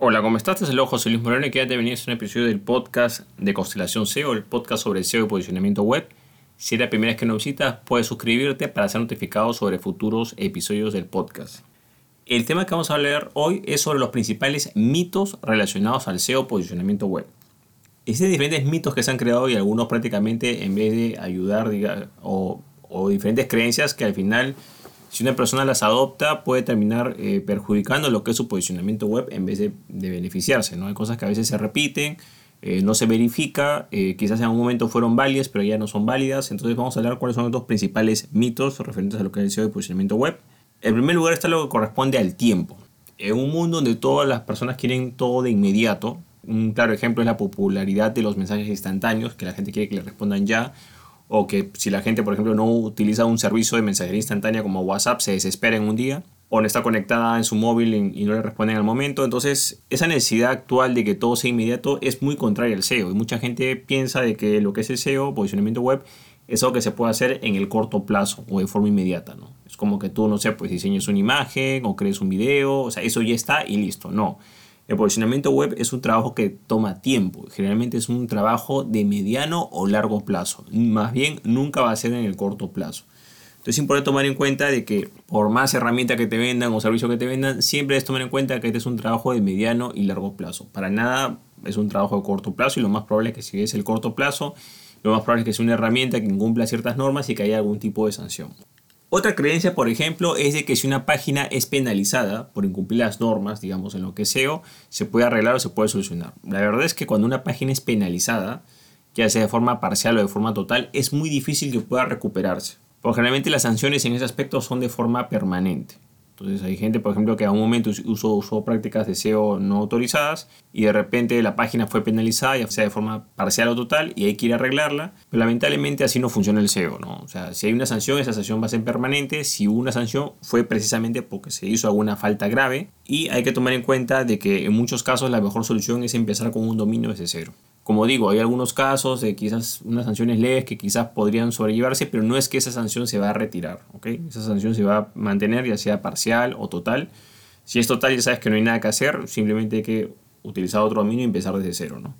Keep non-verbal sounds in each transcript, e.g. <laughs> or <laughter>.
Hola, ¿cómo estás? Es el José Luis Moreno y quédate venir a un episodio del podcast de Constelación SEO, el podcast sobre SEO y posicionamiento web. Si es la primera vez que nos visitas, puedes suscribirte para ser notificado sobre futuros episodios del podcast. El tema que vamos a hablar hoy es sobre los principales mitos relacionados al SEO posicionamiento web. Existen diferentes mitos que se han creado y algunos prácticamente en vez de ayudar o diferentes creencias que al final si una persona las adopta puede terminar eh, perjudicando lo que es su posicionamiento web en vez de, beneficiarse. ¿no? Hay cosas que a veces se repiten, eh, no se verifica, eh, quizás en algún momento fueron válidas pero ya no son válidas. Entonces vamos a hablar cuáles son los principales mitos referentes a lo que es el SEO de posicionamiento web. En primer lugar está lo que corresponde al tiempo. En un mundo donde todas las personas quieren todo de inmediato, un claro ejemplo es la popularidad de los mensajes instantáneos, que la gente quiere que le respondan ya o que si la gente, por ejemplo, no utiliza un servicio de mensajería instantánea como WhatsApp, se desespera en un día, o no está conectada en su móvil y no le responden al momento. Entonces, esa necesidad actual de que todo sea inmediato es muy contraria al SEO. Y mucha gente piensa de que lo que es el SEO, posicionamiento web, es algo que se puede hacer en el corto plazo o de forma inmediata, ¿no? Es como que tú, no sé, pues diseñes una imagen o crees un video, o sea, eso ya está y listo. No. El posicionamiento web es un trabajo que toma tiempo, generalmente es un trabajo de mediano o largo plazo, más bien nunca va a ser en el corto plazo. Entonces es importante tomar en cuenta de que por más herramientas que te vendan o servicios que te vendan, siempre es tomar en cuenta que este es un trabajo de mediano y largo plazo. Para nada es un trabajo de corto plazo y lo más probable es que si es el corto plazo, lo más probable es que sea una herramienta que incumpla ciertas normas y que haya algún tipo de sanción. Otra creencia, por ejemplo, es de que si una página es penalizada por incumplir las normas, digamos, en lo que SEO, se puede arreglar o se puede solucionar. La verdad es que cuando una página es penalizada, ya sea de forma parcial o de forma total, es muy difícil que pueda recuperarse. Porque generalmente las sanciones en ese aspecto son de forma permanente. Entonces hay gente, por ejemplo, que a un momento usó, usó prácticas de SEO no autorizadas y de repente la página fue penalizada, ya sea de forma parcial o total, y hay que ir a arreglarla. Pero lamentablemente así no funciona el SEO, ¿no? O sea, si hay una sanción, esa sanción va a ser permanente. Si hubo una sanción, fue precisamente porque se hizo alguna falta grave. Y hay que tomar en cuenta de que en muchos casos la mejor solución es empezar con un dominio desde cero. Como digo, hay algunos casos de quizás unas sanciones leves que quizás podrían sobrellevarse, pero no es que esa sanción se va a retirar, ¿ok? Esa sanción se va a mantener ya sea parcial o total. Si es total ya sabes que no hay nada que hacer, simplemente hay que utilizar otro dominio y empezar desde cero, ¿no?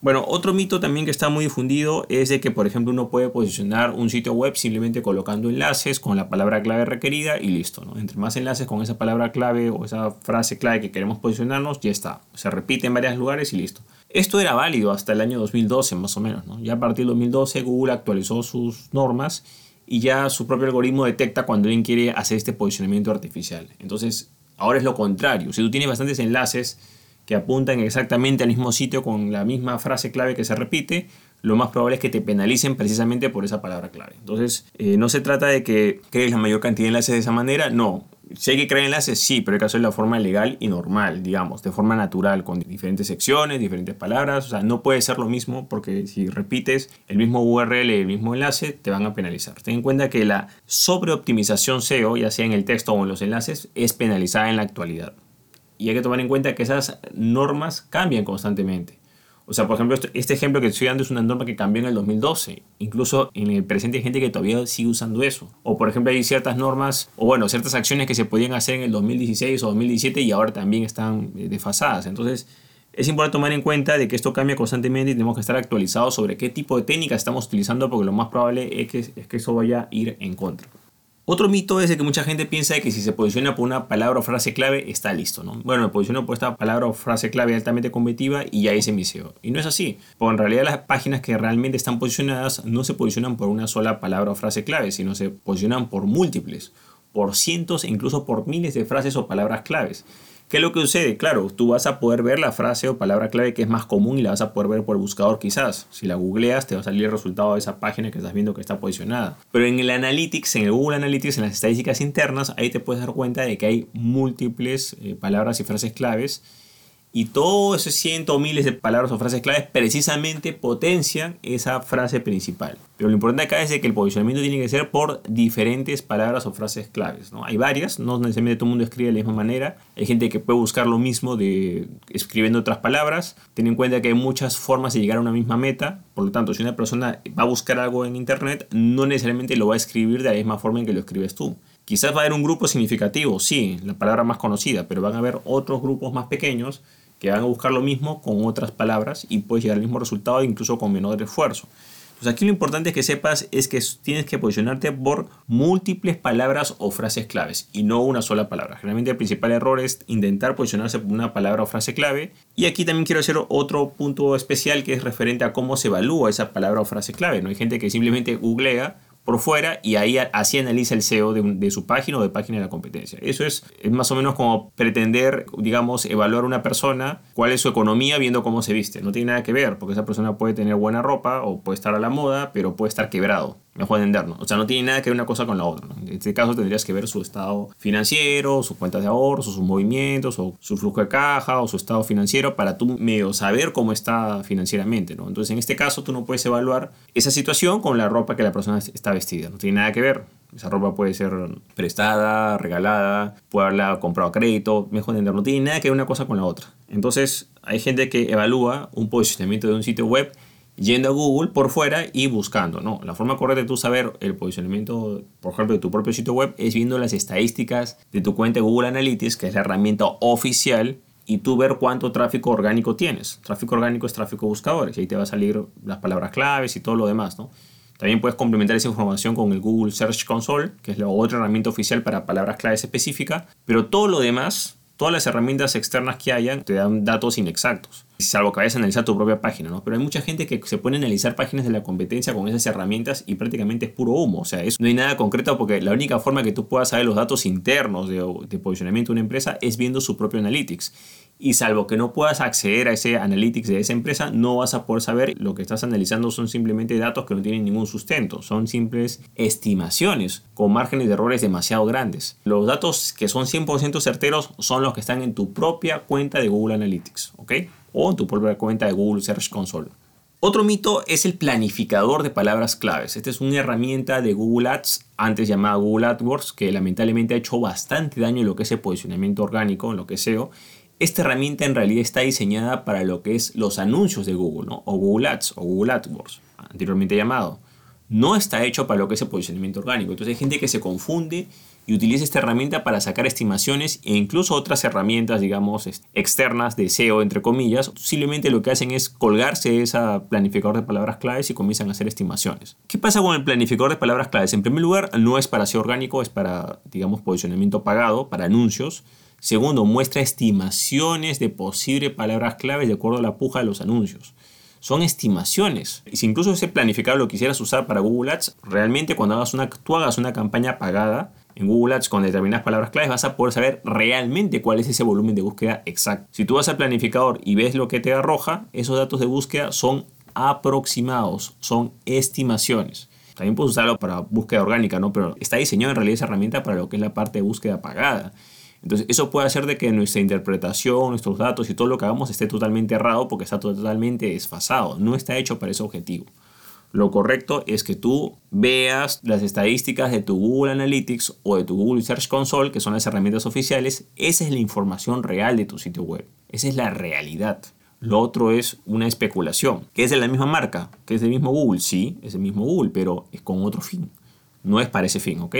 Bueno, otro mito también que está muy difundido es de que, por ejemplo, uno puede posicionar un sitio web simplemente colocando enlaces con la palabra clave requerida y listo, ¿no? Entre más enlaces con esa palabra clave o esa frase clave que queremos posicionarnos, ya está. Se repite en varios lugares y listo. Esto era válido hasta el año 2012 más o menos. ¿no? Ya a partir del 2012 Google actualizó sus normas y ya su propio algoritmo detecta cuando alguien quiere hacer este posicionamiento artificial. Entonces, ahora es lo contrario. Si tú tienes bastantes enlaces que apuntan exactamente al mismo sitio con la misma frase clave que se repite, lo más probable es que te penalicen precisamente por esa palabra clave. Entonces, eh, no se trata de que crees la mayor cantidad de enlaces de esa manera, no. Si hay que crear enlaces, sí, pero hay que hacerlo de forma legal y normal, digamos, de forma natural, con diferentes secciones, diferentes palabras. O sea, no puede ser lo mismo porque si repites el mismo URL el mismo enlace, te van a penalizar. Ten en cuenta que la sobreoptimización SEO, ya sea en el texto o en los enlaces, es penalizada en la actualidad. Y hay que tomar en cuenta que esas normas cambian constantemente. O sea, por ejemplo, este ejemplo que estoy dando es una norma que cambió en el 2012. Incluso en el presente hay gente que todavía sigue usando eso. O por ejemplo, hay ciertas normas, o bueno, ciertas acciones que se podían hacer en el 2016 o 2017 y ahora también están eh, desfasadas. Entonces, es importante tomar en cuenta de que esto cambia constantemente y tenemos que estar actualizados sobre qué tipo de técnicas estamos utilizando porque lo más probable es que, es que eso vaya a ir en contra. Otro mito es de que mucha gente piensa que si se posiciona por una palabra o frase clave está listo, ¿no? Bueno, me posiciono por esta palabra o frase clave altamente competitiva y ya hice mi SEO. Y no es así, porque en realidad las páginas que realmente están posicionadas no se posicionan por una sola palabra o frase clave, sino se posicionan por múltiples, por cientos e incluso por miles de frases o palabras claves. ¿Qué es lo que sucede? Claro, tú vas a poder ver la frase o palabra clave que es más común y la vas a poder ver por el buscador quizás. Si la googleas te va a salir el resultado de esa página que estás viendo que está posicionada. Pero en el Analytics, en el Google Analytics, en las estadísticas internas, ahí te puedes dar cuenta de que hay múltiples eh, palabras y frases claves y todos esos cientos o miles de palabras o frases claves precisamente potencian esa frase principal. Pero lo importante acá es que el posicionamiento tiene que ser por diferentes palabras o frases claves. ¿no? Hay varias, no necesariamente todo el mundo escribe de la misma manera. Hay gente que puede buscar lo mismo de escribiendo otras palabras. Ten en cuenta que hay muchas formas de llegar a una misma meta. Por lo tanto, si una persona va a buscar algo en internet, no necesariamente lo va a escribir de la misma forma en que lo escribes tú. Quizás va a haber un grupo significativo, sí, la palabra más conocida, pero van a haber otros grupos más pequeños que van a buscar lo mismo con otras palabras y puedes llegar al mismo resultado incluso con menor esfuerzo. Pues aquí lo importante que sepas es que tienes que posicionarte por múltiples palabras o frases claves y no una sola palabra. Generalmente el principal error es intentar posicionarse por una palabra o frase clave. Y aquí también quiero hacer otro punto especial que es referente a cómo se evalúa esa palabra o frase clave. ¿no? Hay gente que simplemente googlea por fuera y ahí así analiza el SEO de, su página o de página de la competencia. Eso es, es, más o menos como pretender, digamos, evaluar una persona, cuál es su economía viendo cómo se viste. No tiene nada que ver, porque esa persona puede tener buena ropa o puede estar a la moda, pero puede estar quebrado mejor entendernos. O sea, no tiene nada que ver una cosa con la otra. En este caso tendrías que ver su estado financiero, sus cuentas de ahorros, sus movimientos, o su flujo de caja, o su estado financiero, para tú medio saber cómo está financieramente. ¿no? Entonces, en este caso, tú no puedes evaluar esa situación con la ropa que la persona está vestida. No tiene nada que ver. Esa ropa puede ser prestada, regalada, puede haberla comprado a crédito, mejor entender. No tiene nada que ver una cosa con la otra. Entonces, hay gente que evalúa un posicionamiento de un sitio web yendo a Google por fuera y buscando. ¿no? La forma correcta de tú saber el posicionamiento, por ejemplo, de tu propio sitio web es viendo las estadísticas de tu cuenta de Google Analytics, que es la herramienta oficial, y tú ver cuánto tráfico orgánico tienes. Tráfico orgánico es tráfico buscadores, y ahí te va a salir las palabras claves y todo lo demás. ¿no? También puedes complementar esa información con el Google Search Console, que es la otra herramienta oficial para palabras claves específicas, pero todo lo demás todas las herramientas externas que hayan te dan datos inexactos, salvo que vayas a analizar tu propia página, ¿no? Pero hay mucha gente que se pone a analizar páginas de la competencia con esas herramientas y prácticamente es puro humo, o sea, no hay nada concreto porque la única forma que tú puedas saber los datos internos de, de posicionamiento de una empresa es viendo su propio analytics y salvo que no puedas acceder a ese analytics de esa empresa, no vas a poder saber lo que estás analizando son simplemente datos que no tienen ningún sustento, son simples estimaciones con márgenes de errores demasiado grandes. Los datos que son 100% certeros son los que están en tu propia cuenta de Google Analytics, ¿ok? O en tu propia cuenta de Google Search Console. Otro mito es el planificador de palabras claves. Esta es una herramienta de Google Ads, antes llamada Google AdWords, que lamentablemente ha hecho bastante daño en lo que es el posicionamiento orgánico, en lo que es SEO, esta herramienta en realidad está diseñada para lo que es los anuncios de Google, o Google Ads, o Google AdWords, anteriormente llamado. No está hecho para lo que es el posicionamiento orgánico. Entonces hay gente que se confunde y utiliza esta herramienta para sacar estimaciones e incluso otras herramientas, digamos, externas de SEO, entre comillas, simplemente lo que hacen es colgarse esa planificador de palabras claves y comienzan a hacer estimaciones. ¿Qué pasa con el planificador de palabras claves? En primer lugar, no es para SEO orgánico, es para, digamos, posicionamiento pagado, para anuncios. Segundo, muestra estimaciones de posibles palabras claves de acuerdo a la puja de los anuncios. Son estimaciones. Y si incluso ese planificador lo quisieras usar para Google Ads, realmente cuando hagas una, tú hagas una campaña pagada en Google Ads con determinadas palabras claves, vas a poder saber realmente cuál es ese volumen de búsqueda exacto. Si tú vas al planificador y ves lo que te arroja, esos datos de búsqueda son aproximados, son estimaciones. También puedes usarlo para búsqueda orgánica, ¿no? Pero está diseñado en realidad esa herramienta para lo que es la parte de búsqueda pagada. Entonces, eso puede hacer de que nuestra interpretación, nuestros datos y todo lo que hagamos esté totalmente errado porque está totalmente desfasado. No está hecho para ese objetivo. Lo correcto es que tú veas las estadísticas de tu Google Analytics o de tu Google Search Console, que son las herramientas oficiales. Esa es la información real de tu sitio web. Esa es la realidad. Lo otro es una especulación, que es de la misma marca, que es del mismo Google. Sí, es el mismo Google, pero es con otro fin. No es para ese fin, ¿ok?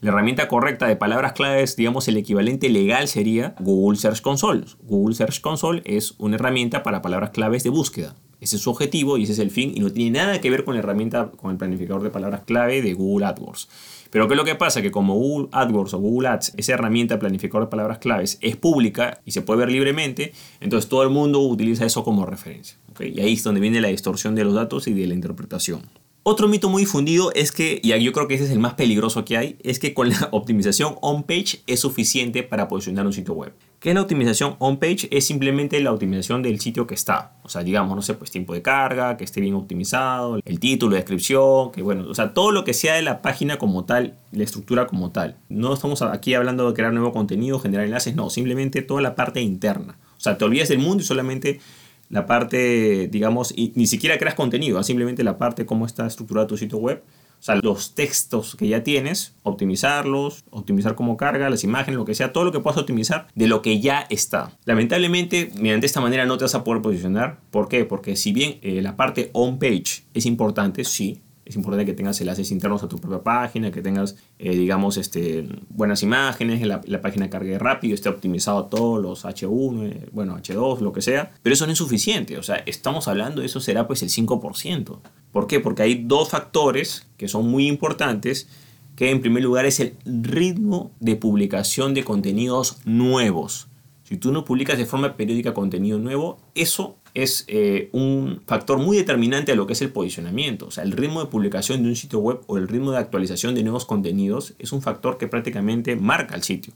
La herramienta correcta de palabras claves, digamos el equivalente legal sería Google Search Console. Google Search Console es una herramienta para palabras claves de búsqueda. Ese es su objetivo y ese es el fin y no tiene nada que ver con la herramienta, con el planificador de palabras clave de Google AdWords. Pero ¿qué es lo que pasa? Que como Google AdWords o Google Ads, esa herramienta planificador de palabras claves es pública y se puede ver libremente, entonces todo el mundo utiliza eso como referencia. Y ahí es donde viene la distorsión de los datos y de la interpretación. Otro mito muy difundido es que, y yo creo que ese es el más peligroso que hay, es que con la <laughs> optimización on-page es suficiente para posicionar un sitio web. ¿Qué es la optimización on-page? Es simplemente la optimización del sitio que está. O sea, digamos, no sé, pues tiempo de carga, que esté bien optimizado, el título, descripción, que bueno, o sea, todo lo que sea de la página como tal, la estructura como tal. No estamos aquí hablando de crear nuevo contenido, generar enlaces, no, simplemente toda la parte interna. O sea, te olvidas del mundo y solamente la parte, digamos, y ni siquiera creas contenido, simplemente la parte cómo está estructurado tu sitio web. O sea, los textos que ya tienes, optimizarlos, optimizar cómo carga, las imágenes, lo que sea, todo lo que puedas optimizar de lo que ya está. Lamentablemente, mediante esta manera no te vas a poder posicionar. ¿Por qué? Porque si bien eh, la parte on-page es importante, sí, Es importante que tengas enlaces internos a tu propia página, que tengas, eh, digamos, este, buenas imágenes, la, la página cargue rápido, esté optimizado todos los H1, eh, bueno, H2, lo que sea. Pero eso no es suficiente. O sea, estamos hablando, eso será pues el 5%. ¿Por qué? Porque hay dos factores que son muy importantes que en primer lugar es el ritmo de publicación de contenidos nuevos. Si tú no publicas de forma periódica contenido nuevo, eso es eh, un factor muy determinante a lo que es el posicionamiento. O sea, el ritmo de publicación de un sitio web o el ritmo de actualización de nuevos contenidos es un factor que prácticamente marca el sitio.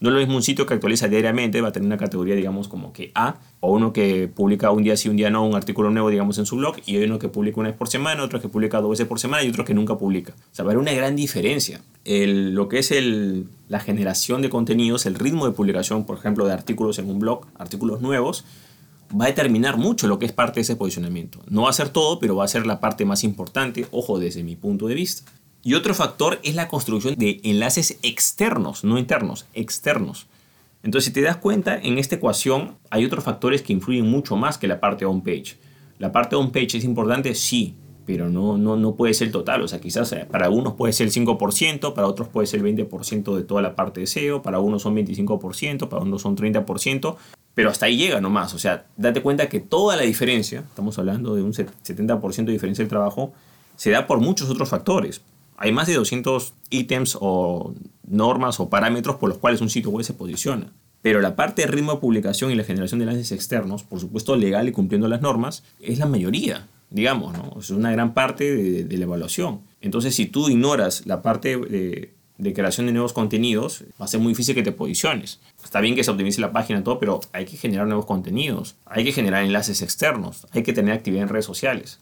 No es lo mismo un sitio que actualiza diariamente, va a tener una categoría, digamos, como que A, o uno que publica un día sí, un día no, un artículo nuevo, digamos, en su blog, y hay uno que publica una vez por semana, otro que publica dos veces por semana y otro que nunca publica. O sea, va a haber una gran diferencia. El, lo que es el, la generación de contenidos, el ritmo de publicación, por ejemplo, de artículos en un blog, artículos nuevos, va a determinar mucho lo que es parte de ese posicionamiento. No va a ser todo, pero va a ser la parte más importante, ojo, desde mi punto de vista. Y otro factor es la construcción de enlaces externos, no internos, externos. Entonces, si te das cuenta, en esta ecuación hay otros factores que influyen mucho más que la parte on-page. La parte on-page es importante, sí, pero no, no, no puede ser total. O sea, quizás eh, para algunos puede ser el 5%, para otros puede ser el 20% de toda la parte de SEO, para unos son 25%, para unos son 30%, pero hasta ahí llega nomás. O sea, date cuenta que toda la diferencia, estamos hablando de un 70% de diferencia del trabajo, se da por muchos otros factores hay más de 200 ítems o normas o parámetros por los cuales un sitio web se posiciona. Pero la parte de ritmo de publicación y la generación de enlaces externos, por supuesto legal y cumpliendo las normas, es la mayoría, digamos, ¿no? Es una gran parte de, la evaluación. Entonces, si tú ignoras la parte de, de, creación de nuevos contenidos, va a ser muy difícil que te posiciones. Está bien que se optimice la página y todo, pero hay que generar nuevos contenidos, hay que generar enlaces externos, hay que tener actividad en redes sociales.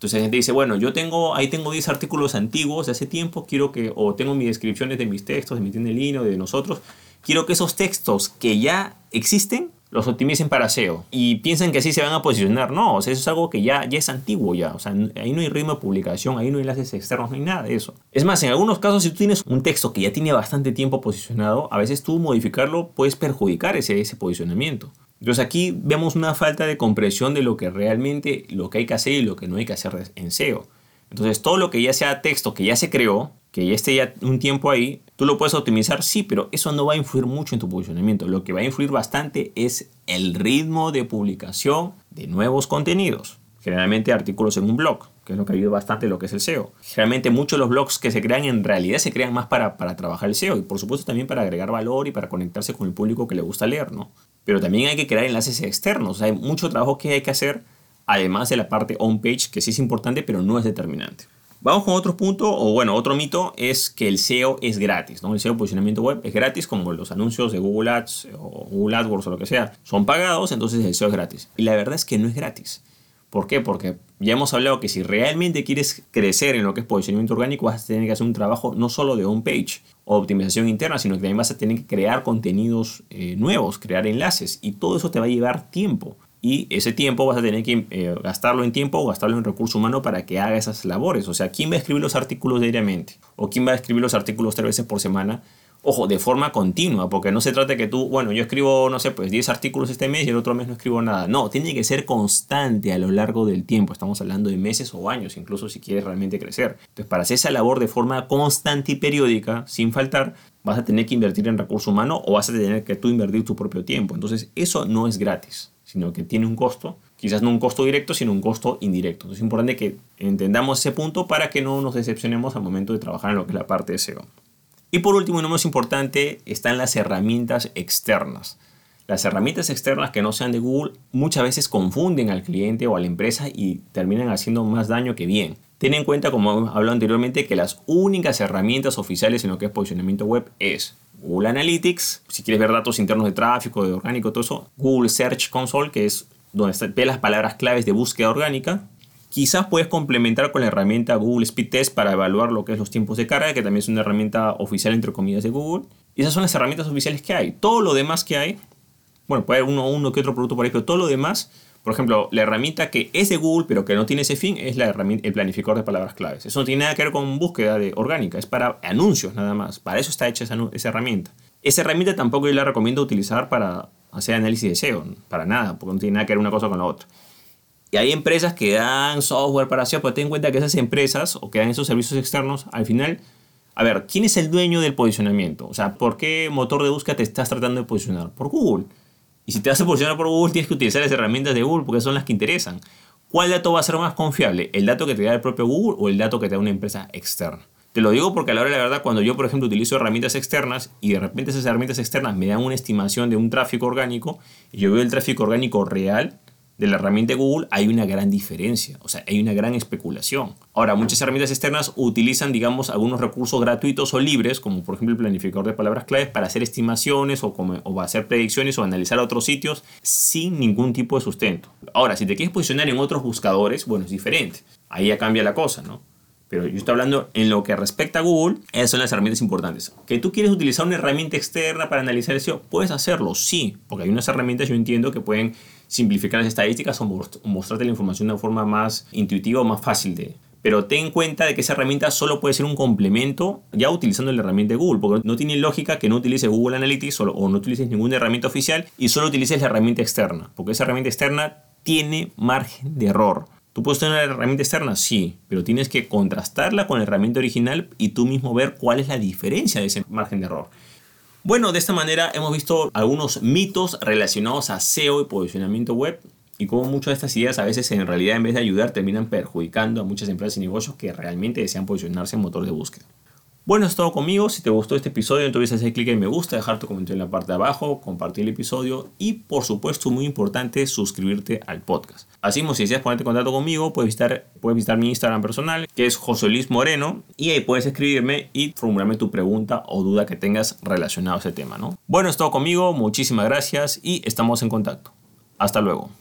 Entonces la gente dice, bueno, yo tengo, ahí tengo 10 artículos antiguos de hace tiempo, quiero que, o tengo mis descripciones de mis textos, de mi tienda en línea, de nosotros, quiero que esos textos que ya existen, los optimicen para SEO. Y piensan que así se van a posicionar. No, o sea, eso es algo que ya, ya es antiguo ya. O sea, ahí no hay ritmo de publicación, ahí no hay enlaces externos, no hay nada de eso. Es más, en algunos casos, si tú tienes un texto que ya tiene bastante tiempo posicionado, a veces tú modificarlo puedes perjudicar ese, ese posicionamiento. Entonces aquí vemos una falta de comprensión de lo que realmente lo que hay que hacer y lo que no hay que hacer en SEO. Entonces todo lo que ya sea texto que ya se creó, que ya esté ya un tiempo ahí, tú lo puedes optimizar, sí, pero eso no va a influir mucho en tu posicionamiento. Lo que va a influir bastante es el ritmo de publicación de nuevos contenidos. Generalmente artículos en un blog, que es lo que ayuda bastante lo que es el SEO. Generalmente muchos de los blogs que se crean en realidad se crean más para, para trabajar el SEO y por supuesto también para agregar valor y para conectarse con el público que le gusta leer, ¿no? pero también hay que crear enlaces externos. hay mucho trabajo que hay que hacer, además de la parte on-page, que sí es importante, pero no es determinante. Vamos con otro punto, o bueno, otro mito es que el SEO es gratis, ¿no? El SEO posicionamiento web es gratis, como los anuncios de Google Ads o Google AdWords o lo que sea, son pagados, entonces el SEO es gratis. Y la verdad es que no es gratis. ¿Por qué? Porque ya hemos hablado que si realmente quieres crecer en lo que es posicionamiento orgánico, vas a tener que hacer un trabajo no solo de on-page o optimización interna, sino que también vas a tener que crear contenidos eh, nuevos, crear enlaces. Y todo eso te va a llevar tiempo. Y ese tiempo vas a tener que eh, gastarlo en tiempo o gastarlo en recurso humano para que haga esas labores. O sea, ¿quién va a escribir los artículos diariamente? ¿O quién va a escribir los artículos tres veces por semana? Ojo, de forma continua, porque no se trata que tú, bueno, yo escribo, no sé, pues 10 artículos este mes y el otro mes no escribo nada. No, tiene que ser constante a lo largo del tiempo. Estamos hablando de meses o años, incluso si quieres realmente crecer. Entonces, para hacer esa labor de forma constante y periódica, sin faltar, vas a tener que invertir en recurso humano o vas a tener que tú invertir tu propio tiempo. Entonces, eso no es gratis, sino que tiene un costo. Quizás no un costo directo, sino un costo indirecto. Entonces, es importante que entendamos ese punto para que no nos decepcionemos al momento de trabajar en lo que es la parte de SEO. Y por último y no más importante, están las herramientas externas. Las herramientas externas que no sean de Google muchas veces confunden al cliente o a la empresa y terminan haciendo más daño que bien. Ten en cuenta, como hemos hablado anteriormente, que las únicas herramientas oficiales en lo que es posicionamiento web es Google Analytics, si quieres ver datos internos de tráfico, de orgánico, todo eso, Google Search Console, que es donde están las palabras claves de búsqueda orgánica, Quizás puedes complementar con la herramienta Google Speed Test para evaluar lo que es los tiempos de carga, que también es una herramienta oficial entre comillas de Google. Y esas son las herramientas oficiales que hay. Todo lo demás que hay, bueno, puede haber uno, uno que otro producto por ahí, pero todo lo demás, por ejemplo, la herramienta que es de Google pero que no tiene ese fin es la herramienta, el planificador de palabras claves. Eso no tiene nada que ver con búsqueda de orgánica, es para anuncios nada más. Para eso está hecha esa, esa herramienta. Esa herramienta tampoco yo la recomiendo utilizar para hacer análisis de SEO, para nada, porque no tiene nada que ver una cosa con la otra. Y hay empresas que dan software para SEO, pero ten en cuenta que esas empresas o que dan esos servicios externos, al final, a ver, ¿quién es el dueño del posicionamiento? O sea, ¿por qué motor de búsqueda te estás tratando de posicionar? Por Google. Y si te vas a posicionar por Google, tienes que utilizar las herramientas de Google porque son las que interesan. ¿Cuál dato va a ser más confiable? ¿El dato que te da el propio Google o el dato que te da una empresa externa? Te lo digo porque a la hora de la verdad, cuando yo, por ejemplo, utilizo herramientas externas y de repente esas herramientas externas me dan una estimación de un tráfico orgánico y yo veo el tráfico orgánico real, de la herramienta Google hay una gran diferencia, o sea, hay una gran especulación. Ahora, muchas herramientas externas utilizan, digamos, algunos recursos gratuitos o libres, como por ejemplo el planificador de palabras claves, para hacer estimaciones o, como, o hacer predicciones o analizar otros sitios sin ningún tipo de sustento. Ahora, si te quieres posicionar en otros buscadores, bueno, es diferente. Ahí ya cambia la cosa, ¿no? Pero yo estoy hablando en lo que respecta a Google, esas son las herramientas importantes. ¿Que tú quieres utilizar una herramienta externa para analizar el SEO? Puedes hacerlo, sí, porque hay unas herramientas, yo entiendo, que pueden simplificar las estadísticas o mostrarte la información de una forma más intuitiva o más fácil de... Pero ten en cuenta de que esa herramienta solo puede ser un complemento ya utilizando la herramienta de Google, porque no tiene lógica que no utilices Google Analytics o no utilices ninguna herramienta oficial y solo utilices la herramienta externa, porque esa herramienta externa tiene margen de error. ¿Tú puedes tener una herramienta externa? Sí, pero tienes que contrastarla con la herramienta original y tú mismo ver cuál es la diferencia de ese margen de error. Bueno, de esta manera hemos visto algunos mitos relacionados a SEO y posicionamiento web y cómo muchas de estas ideas a veces en realidad en vez de ayudar terminan perjudicando a muchas empresas y negocios que realmente desean posicionarse en motor de búsqueda. Bueno, es todo conmigo. Si te gustó este episodio, entonces hacer clic en me gusta, dejar tu comentario en la parte de abajo, compartir el episodio y, por supuesto, muy importante, suscribirte al podcast. Así como si deseas ponerte en contacto conmigo, puedes visitar, puedes visitar mi Instagram personal, que es José Luis Moreno, y ahí puedes escribirme y formularme tu pregunta o duda que tengas relacionado a ese tema, ¿no? Bueno, es todo conmigo. Muchísimas gracias y estamos en contacto. Hasta luego.